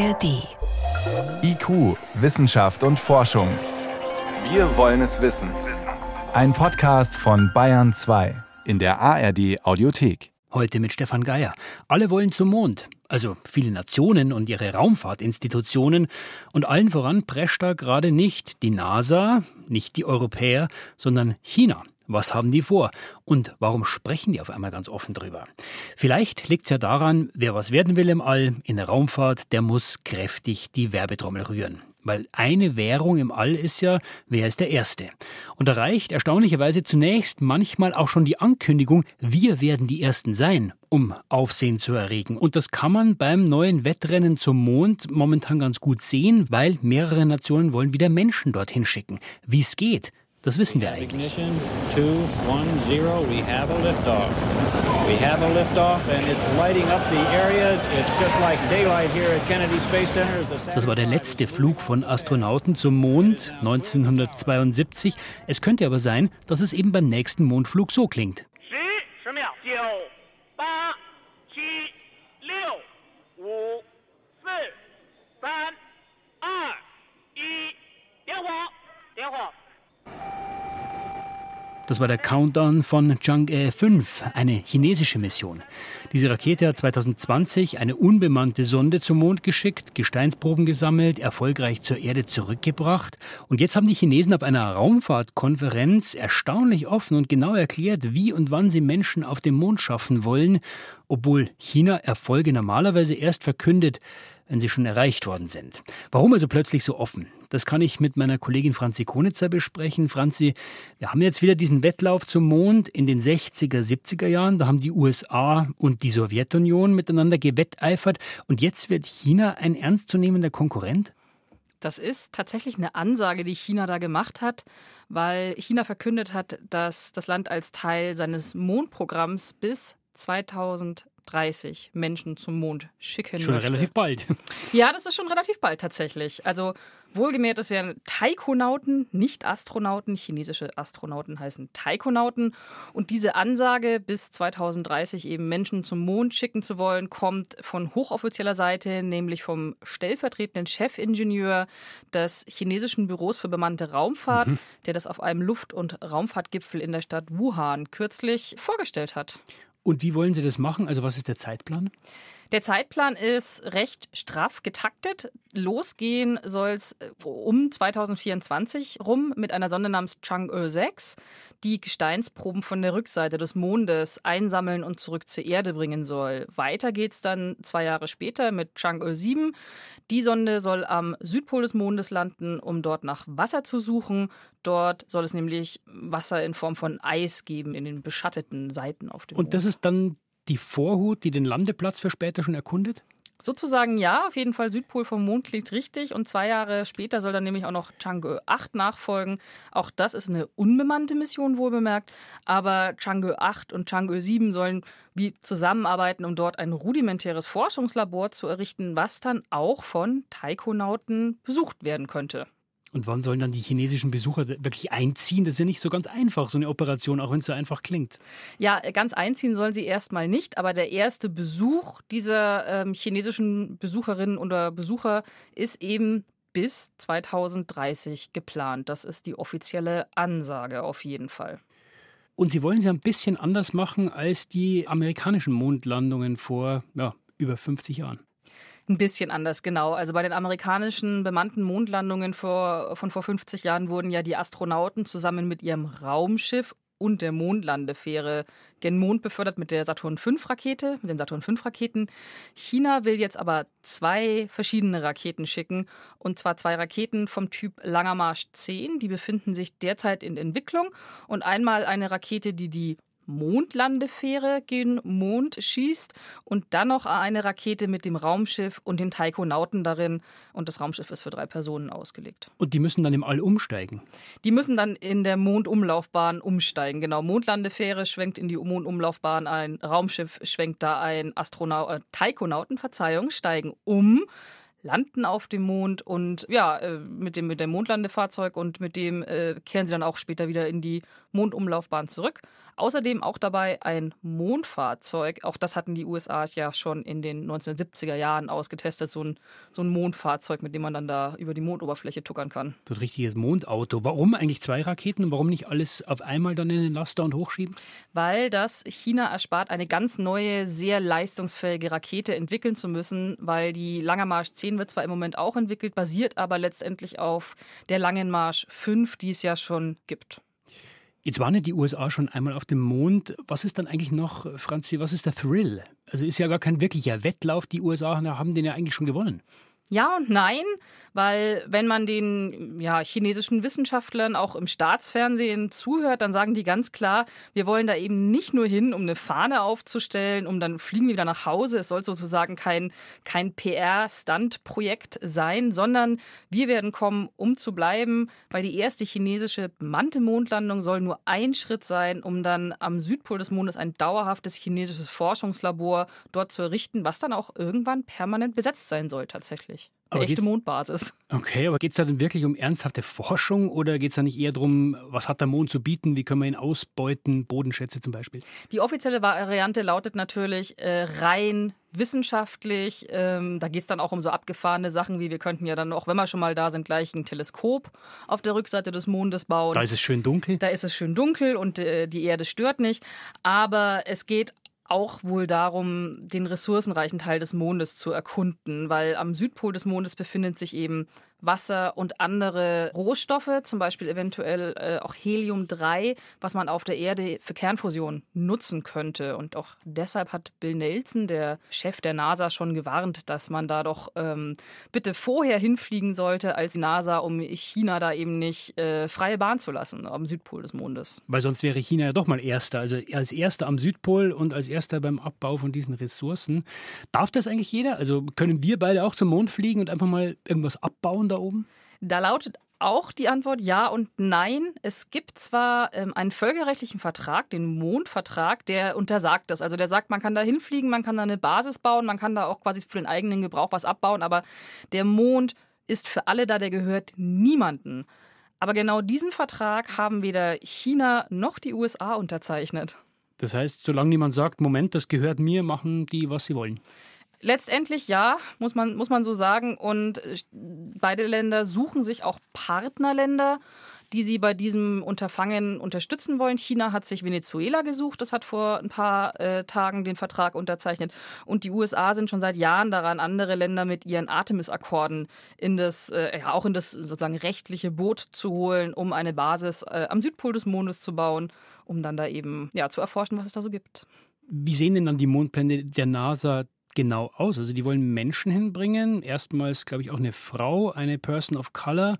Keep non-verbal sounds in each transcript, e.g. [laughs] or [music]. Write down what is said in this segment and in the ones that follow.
ARD. IQ, Wissenschaft und Forschung. Wir wollen es wissen. Ein Podcast von Bayern 2 in der ARD Audiothek. Heute mit Stefan Geier. Alle wollen zum Mond. Also viele Nationen und ihre Raumfahrtinstitutionen. Und allen voran prescht da gerade nicht die NASA, nicht die Europäer, sondern China. Was haben die vor? Und warum sprechen die auf einmal ganz offen drüber? Vielleicht liegt es ja daran, wer was werden will im All, in der Raumfahrt, der muss kräftig die Werbetrommel rühren. Weil eine Währung im All ist ja, wer ist der Erste? Und da reicht erstaunlicherweise zunächst manchmal auch schon die Ankündigung, wir werden die Ersten sein, um Aufsehen zu erregen. Und das kann man beim neuen Wettrennen zum Mond momentan ganz gut sehen, weil mehrere Nationen wollen wieder Menschen dorthin schicken. Wie es geht, das wissen wir eigentlich. Das war der letzte Flug von Astronauten zum Mond 1972. Es könnte aber sein, dass es eben beim nächsten Mondflug so klingt. 十、Das war der Countdown von Chang'e 5, eine chinesische Mission. Diese Rakete hat 2020 eine unbemannte Sonde zum Mond geschickt, Gesteinsproben gesammelt, erfolgreich zur Erde zurückgebracht. Und jetzt haben die Chinesen auf einer Raumfahrtkonferenz erstaunlich offen und genau erklärt, wie und wann sie Menschen auf dem Mond schaffen wollen, obwohl China Erfolge normalerweise erst verkündet, wenn sie schon erreicht worden sind. Warum also plötzlich so offen? Das kann ich mit meiner Kollegin Franzi Konitzer besprechen. Franzi, wir haben jetzt wieder diesen Wettlauf zum Mond in den 60er, 70er Jahren. Da haben die USA und die Sowjetunion miteinander gewetteifert. Und jetzt wird China ein ernstzunehmender Konkurrent? Das ist tatsächlich eine Ansage, die China da gemacht hat, weil China verkündet hat, dass das Land als Teil seines Mondprogramms bis 2000 30 Menschen zum Mond schicken Schon möchte. relativ bald. [laughs] Ja, das ist schon relativ bald tatsächlich. Also wohlgemerkt, es wären Taikonauten, nicht Astronauten. Chinesische Astronauten heißen Taikonauten. Und diese Ansage, bis 2030 eben Menschen zum Mond schicken zu wollen, kommt von hochoffizieller Seite, nämlich vom stellvertretenden Chefingenieur des chinesischen Büros für bemannte Raumfahrt, mhm. der das auf einem Luft- und Raumfahrtgipfel in der Stadt Wuhan kürzlich vorgestellt hat. Und wie wollen Sie das machen? Also was ist der Zeitplan? Der Zeitplan ist recht straff getaktet. Losgehen soll es äh, um 2024 rum mit einer Sonde namens Chang'e 6, die Gesteinsproben von der Rückseite des Mondes einsammeln und zurück zur Erde bringen soll. Weiter geht es dann zwei Jahre später mit Chang'e 7. Die Sonde soll am Südpol des Mondes landen, um dort nach Wasser zu suchen. Dort soll es nämlich Wasser in Form von Eis geben in den beschatteten Seiten auf dem Und Mond. das ist dann die Vorhut, die den Landeplatz für später schon erkundet? Sozusagen ja, auf jeden Fall Südpol vom Mond klingt richtig. Und zwei Jahre später soll dann nämlich auch noch Chang'e 8 nachfolgen. Auch das ist eine unbemannte Mission, wohlbemerkt. Aber Chang'e 8 und Chang'e 7 sollen wie zusammenarbeiten, um dort ein rudimentäres Forschungslabor zu errichten, was dann auch von Taikonauten besucht werden könnte. Und wann sollen dann die chinesischen Besucher wirklich einziehen? Das ist ja nicht so ganz einfach, so eine Operation, auch wenn es so einfach klingt. Ja, ganz einziehen sollen sie erstmal nicht, aber der erste Besuch dieser ähm, chinesischen Besucherinnen oder Besucher ist eben bis 2030 geplant. Das ist die offizielle Ansage auf jeden Fall. Und sie wollen es ja ein bisschen anders machen als die amerikanischen Mondlandungen vor ja, über 50 Jahren. Ein bisschen anders, genau. Also bei den amerikanischen bemannten Mondlandungen vor, von vor 50 Jahren wurden ja die Astronauten zusammen mit ihrem Raumschiff und der Mondlandefähre gen Mond befördert mit der Saturn V-Rakete, mit den Saturn V-Raketen. China will jetzt aber zwei verschiedene Raketen schicken. Und zwar zwei Raketen vom Typ Langer Marsch 10. Die befinden sich derzeit in Entwicklung. Und einmal eine Rakete, die die Mondlandefähre gen Mond schießt und dann noch eine Rakete mit dem Raumschiff und den Taikonauten darin. Und das Raumschiff ist für drei Personen ausgelegt. Und die müssen dann im All umsteigen? Die müssen dann in der Mondumlaufbahn umsteigen. Genau, Mondlandefähre schwenkt in die Mondumlaufbahn ein, Raumschiff schwenkt da ein, Astronau äh, Taikonauten, Verzeihung, steigen um landen auf dem Mond und ja, äh, mit dem, mit dem Mondlandefahrzeug und mit dem äh, kehren sie dann auch später wieder in die Mondumlaufbahn zurück. Außerdem auch dabei ein Mondfahrzeug. Auch das hatten die USA ja schon in den 1970er Jahren ausgetestet. So ein, so ein Mondfahrzeug, mit dem man dann da über die Mondoberfläche tuckern kann. So ein richtiges Mondauto. Warum eigentlich zwei Raketen und warum nicht alles auf einmal dann in den Laster und hochschieben? Weil das China erspart, eine ganz neue, sehr leistungsfähige Rakete entwickeln zu müssen, weil die Langer Marsch 10 wird zwar im Moment auch entwickelt, basiert aber letztendlich auf der Langen Marsch 5, die es ja schon gibt. Jetzt waren ja die USA schon einmal auf dem Mond. Was ist dann eigentlich noch, Franzi, was ist der Thrill? Also ist ja gar kein wirklicher Wettlauf. Die USA haben den ja eigentlich schon gewonnen. Ja und nein, weil wenn man den ja, chinesischen Wissenschaftlern auch im Staatsfernsehen zuhört, dann sagen die ganz klar, wir wollen da eben nicht nur hin, um eine Fahne aufzustellen, um dann fliegen wir wieder nach Hause. Es soll sozusagen kein, kein PR-Stunt-Projekt sein, sondern wir werden kommen, um zu bleiben, weil die erste chinesische bemannte Mondlandung soll nur ein Schritt sein, um dann am Südpol des Mondes ein dauerhaftes chinesisches Forschungslabor dort zu errichten, was dann auch irgendwann permanent besetzt sein soll tatsächlich. Eine echte Mondbasis. Okay, aber geht es da denn wirklich um ernsthafte Forschung oder geht es da nicht eher darum, was hat der Mond zu bieten, wie können wir ihn ausbeuten, Bodenschätze zum Beispiel? Die offizielle Variante lautet natürlich äh, rein wissenschaftlich. Ähm, da geht es dann auch um so abgefahrene Sachen, wie wir könnten ja dann auch, wenn wir schon mal da sind, gleich ein Teleskop auf der Rückseite des Mondes bauen. Da ist es schön dunkel. Da ist es schön dunkel und äh, die Erde stört nicht. Aber es geht auch wohl darum, den ressourcenreichen Teil des Mondes zu erkunden, weil am Südpol des Mondes befindet sich eben Wasser und andere Rohstoffe, zum Beispiel eventuell äh, auch Helium-3, was man auf der Erde für Kernfusion nutzen könnte. Und auch deshalb hat Bill Nelson, der Chef der NASA, schon gewarnt, dass man da doch ähm, bitte vorher hinfliegen sollte als NASA, um China da eben nicht äh, freie Bahn zu lassen am Südpol des Mondes. Weil sonst wäre China ja doch mal Erster, also als Erster am Südpol und als Erster beim Abbau von diesen Ressourcen. Darf das eigentlich jeder? Also können wir beide auch zum Mond fliegen und einfach mal irgendwas abbauen? Da oben? Da lautet auch die Antwort ja und nein. Es gibt zwar ähm, einen völkerrechtlichen Vertrag, den Mondvertrag, der untersagt das. Also der sagt, man kann da hinfliegen, man kann da eine Basis bauen, man kann da auch quasi für den eigenen Gebrauch was abbauen, aber der Mond ist für alle da, der gehört niemanden. Aber genau diesen Vertrag haben weder China noch die USA unterzeichnet. Das heißt, solange niemand sagt, Moment, das gehört mir, machen die, was sie wollen. Letztendlich ja, muss man, muss man so sagen. Und äh, beide Länder suchen sich auch Partnerländer, die sie bei diesem Unterfangen unterstützen wollen. China hat sich Venezuela gesucht, das hat vor ein paar äh, Tagen den Vertrag unterzeichnet. Und die USA sind schon seit Jahren daran, andere Länder mit ihren Artemis-Akkorden in das, äh, ja, auch in das sozusagen rechtliche Boot zu holen, um eine Basis äh, am Südpol des Mondes zu bauen, um dann da eben ja, zu erforschen, was es da so gibt. Wie sehen denn dann die Mondpläne der NASA genau aus? Also die wollen Menschen hinbringen, erstmals glaube ich auch eine Frau, eine Person of Color,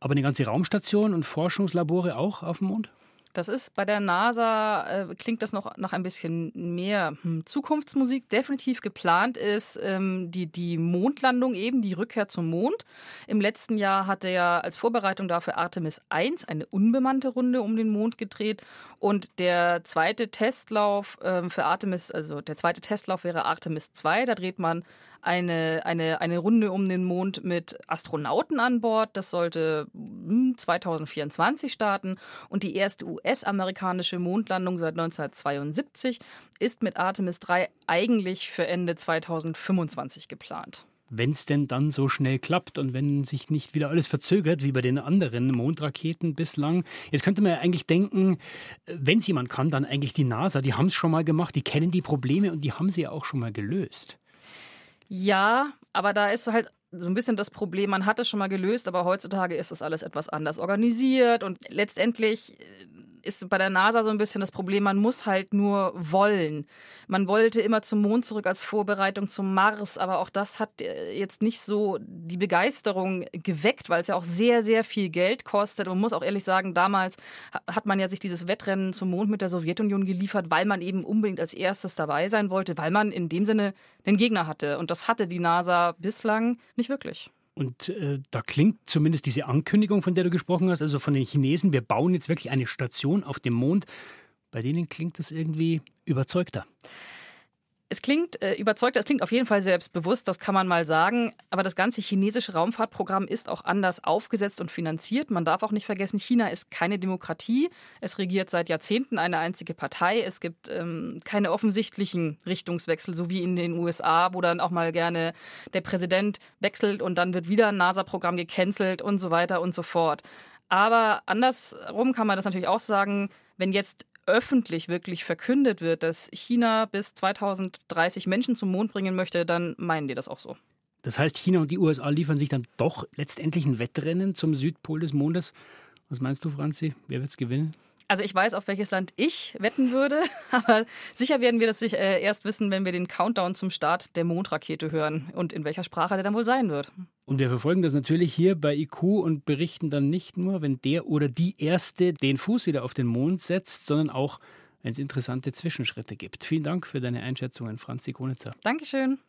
aber eine ganze Raumstation und Forschungslabore auch auf dem Mond? Das ist bei der NASA, äh, klingt das noch nach ein bisschen mehr hm, Zukunftsmusik. Definitiv geplant ist ähm, die, die Mondlandung eben, die Rückkehr zum Mond. Im letzten Jahr hatte er als Vorbereitung dafür Artemis 1 eine unbemannte Runde um den Mond gedreht. Und der zweite Testlauf ähm, für Artemis, also der zweite Testlauf wäre Artemis 2. Da dreht man eine, eine, eine Runde um den Mond mit Astronauten an Bord. Das sollte 2024 hm, starten. Und die erste US-amerikanische Mondlandung seit 1972 ist mit Artemis 3 eigentlich für Ende 2025 geplant wenn es denn dann so schnell klappt und wenn sich nicht wieder alles verzögert, wie bei den anderen Mondraketen bislang. Jetzt könnte man ja eigentlich denken, wenn es jemand kann, dann eigentlich die NASA. Die haben es schon mal gemacht, die kennen die Probleme und die haben sie ja auch schon mal gelöst. Ja, aber da ist halt so ein bisschen das Problem, man hat es schon mal gelöst, aber heutzutage ist das alles etwas anders organisiert und letztendlich äh, ist bei der NASA so ein bisschen das Problem, man muss halt nur wollen. Man wollte immer zum Mond zurück als Vorbereitung zum Mars, aber auch das hat äh, jetzt nicht so die Begeisterung geweckt, weil es ja auch sehr, sehr viel Geld kostet. Und man muss auch ehrlich sagen, damals hat man ja sich dieses Wettrennen zum Mond mit der Sowjetunion geliefert, weil man eben unbedingt als erstes dabei sein wollte, weil man in dem Sinne einen Gegner hatte. Und das hatte die NASA bislang nicht wirklich. Und äh, da klingt zumindest diese Ankündigung, von der du gesprochen hast, also von den Chinesen, wir bauen jetzt wirklich eine Station auf dem Mond, bei denen klingt das irgendwie überzeugter. Es klingt äh, überzeugt, es klingt auf jeden Fall selbstbewusst, das kann man mal sagen. Aber das ganze chinesische Raumfahrtprogramm ist auch anders aufgesetzt und finanziert. Man darf auch nicht vergessen, China ist keine Demokratie. Es regiert seit Jahrzehnten eine einzige Partei. Es gibt ähm, keine offensichtlichen Richtungswechsel, so wie in den USA, wo dann auch mal gerne der Präsident wechselt und dann wird wieder ein NASA-Programm gecancelt und so weiter und so fort. Aber andersrum kann man das natürlich auch sagen, wenn jetzt öffentlich wirklich verkündet wird, dass China bis 2030 Menschen zum Mond bringen möchte, dann meinen die das auch so. Das heißt, China und die USA liefern sich dann doch letztendlich ein Wettrennen zum Südpol des Mondes. Was meinst du, Franzi? Wer wird es gewinnen? Also ich weiß, auf welches Land ich wetten würde, [laughs] aber sicher werden wir das äh, erst wissen, wenn wir den Countdown zum Start der Mondrakete hören und in welcher Sprache der dann wohl sein wird. Und wir verfolgen das natürlich hier bei IQ und berichten dann nicht nur, wenn der oder die Erste den Fuß wieder auf den Mond setzt, sondern auch, wenn es interessante Zwischenschritte gibt. Vielen Dank für deine Einschätzungen, Franzi Konitzer. Dankeschön.